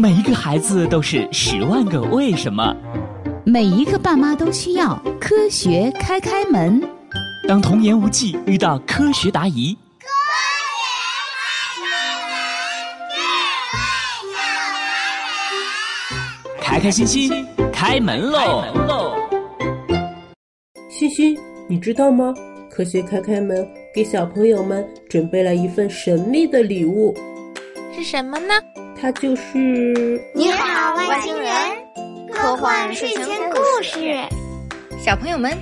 每一个孩子都是十万个为什么，每一个爸妈都需要科学开开门。当童言无忌遇到科学答疑，科学开开开心心开门喽！欣欣，你知道吗？科学开开门给小朋友们准备了一份神秘的礼物，是什么呢？它就是你好，外星人，科幻睡前故事。小朋友们，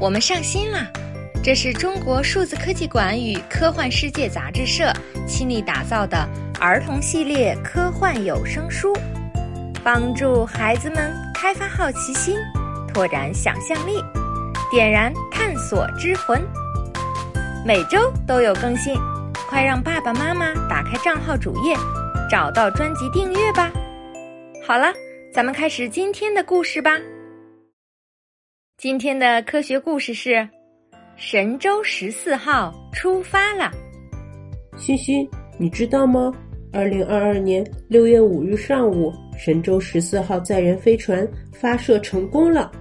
我们上新啦！这是中国数字科技馆与科幻世界杂志社倾力打造的儿童系列科幻有声书，帮助孩子们开发好奇心，拓展想象力，点燃探索之魂。每周都有更新，快让爸爸妈妈打开账号主页，找到专辑订阅吧。好了，咱们开始今天的故事吧。今天的科学故事是。神舟十四号出发了，欣欣，你知道吗？二零二二年六月五日上午，神舟十四号载人飞船发射成功了，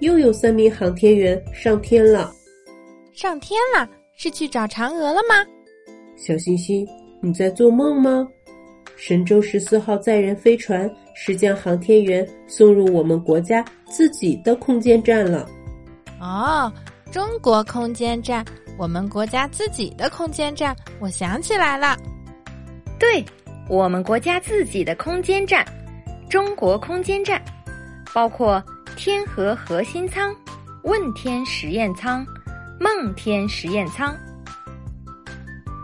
又有三名航天员上天了。上天了，是去找嫦娥了吗？小星星，你在做梦吗？神舟十四号载人飞船是将航天员送入我们国家自己的空间站了。哦。中国空间站，我们国家自己的空间站，我想起来了。对，我们国家自己的空间站，中国空间站，包括天河核心舱、问天实验舱、梦天实验舱。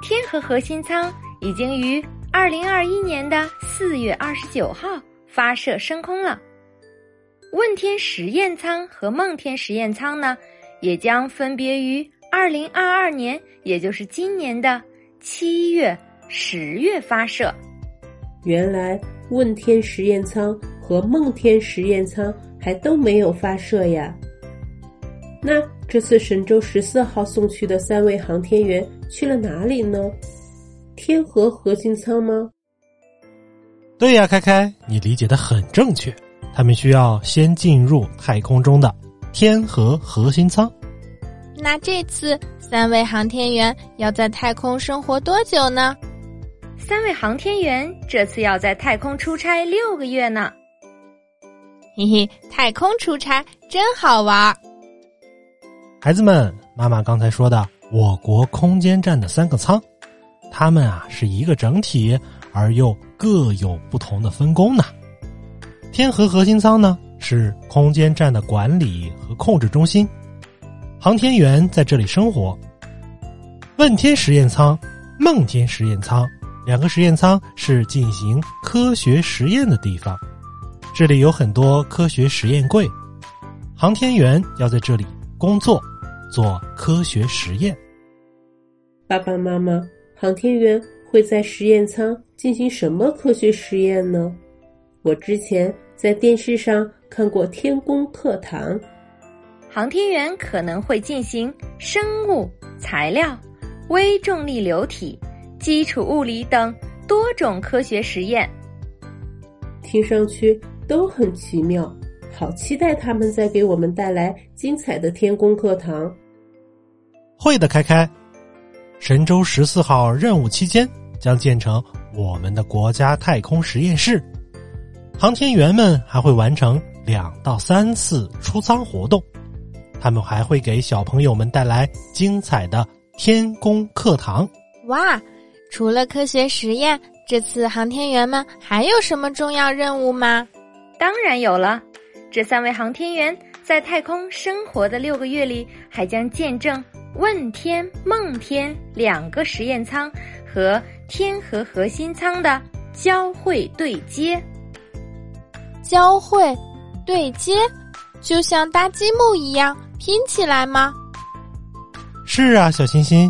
天河核心舱已经于二零二一年的四月二十九号发射升空了。问天实验舱和梦天实验舱呢？也将分别于二零二二年，也就是今年的七月、十月发射。原来问天实验舱和梦天实验舱还都没有发射呀。那这次神舟十四号送去的三位航天员去了哪里呢？天河核心舱吗？对呀，开开，你理解的很正确。他们需要先进入太空中的。天河核心舱，那这次三位航天员要在太空生活多久呢？三位航天员这次要在太空出差六个月呢。嘿嘿，太空出差真好玩。孩子们，妈妈刚才说的我国空间站的三个舱，它们啊是一个整体，而又各有不同的分工呢。天河核心舱呢？是空间站的管理和控制中心，航天员在这里生活。问天实验舱、梦天实验舱两个实验舱是进行科学实验的地方，这里有很多科学实验柜，航天员要在这里工作，做科学实验。爸爸妈妈，航天员会在实验舱进行什么科学实验呢？我之前在电视上。看过天宫课堂，航天员可能会进行生物、材料、微重力流体、基础物理等多种科学实验。听上去都很奇妙，好期待他们再给我们带来精彩的天宫课堂。会的，开开。神舟十四号任务期间将建成我们的国家太空实验室，航天员们还会完成。两到三次出舱活动，他们还会给小朋友们带来精彩的天宫课堂。哇！除了科学实验，这次航天员们还有什么重要任务吗？当然有了。这三位航天员在太空生活的六个月里，还将见证问天、梦天两个实验舱和天河核心舱的交会对接。交会。对接，就像搭积木一样拼起来吗？是啊，小星星。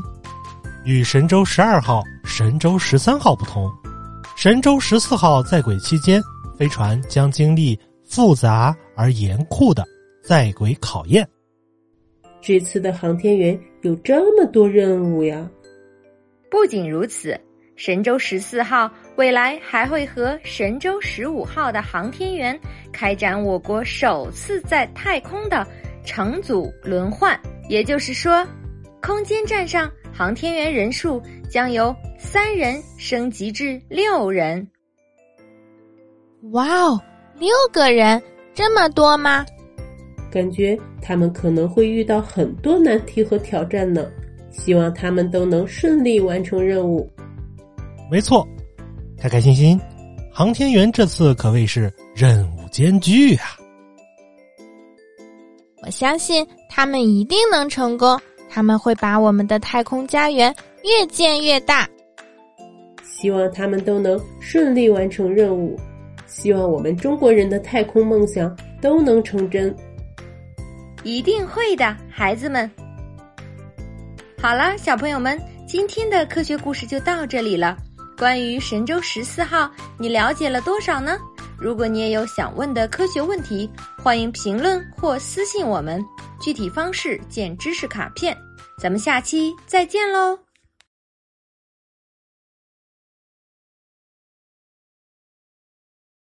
与神舟十二号、神舟十三号不同，神舟十四号在轨期间，飞船将经历复杂而严酷的在轨考验。这次的航天员有这么多任务呀！不仅如此，神舟十四号未来还会和神舟十五号的航天员开展我国首次在太空的乘组轮换，也就是说，空间站上航天员人数将由三人升级至六人。哇哦，六个人，这么多吗？感觉他们可能会遇到很多难题和挑战呢。希望他们都能顺利完成任务。没错。开开心心，航天员这次可谓是任务艰巨啊！我相信他们一定能成功，他们会把我们的太空家园越建越大。希望他们都能顺利完成任务，希望我们中国人的太空梦想都能成真。一定会的，孩子们。好了，小朋友们，今天的科学故事就到这里了。关于神舟十四号，你了解了多少呢？如果你也有想问的科学问题，欢迎评论或私信我们，具体方式见知识卡片。咱们下期再见喽！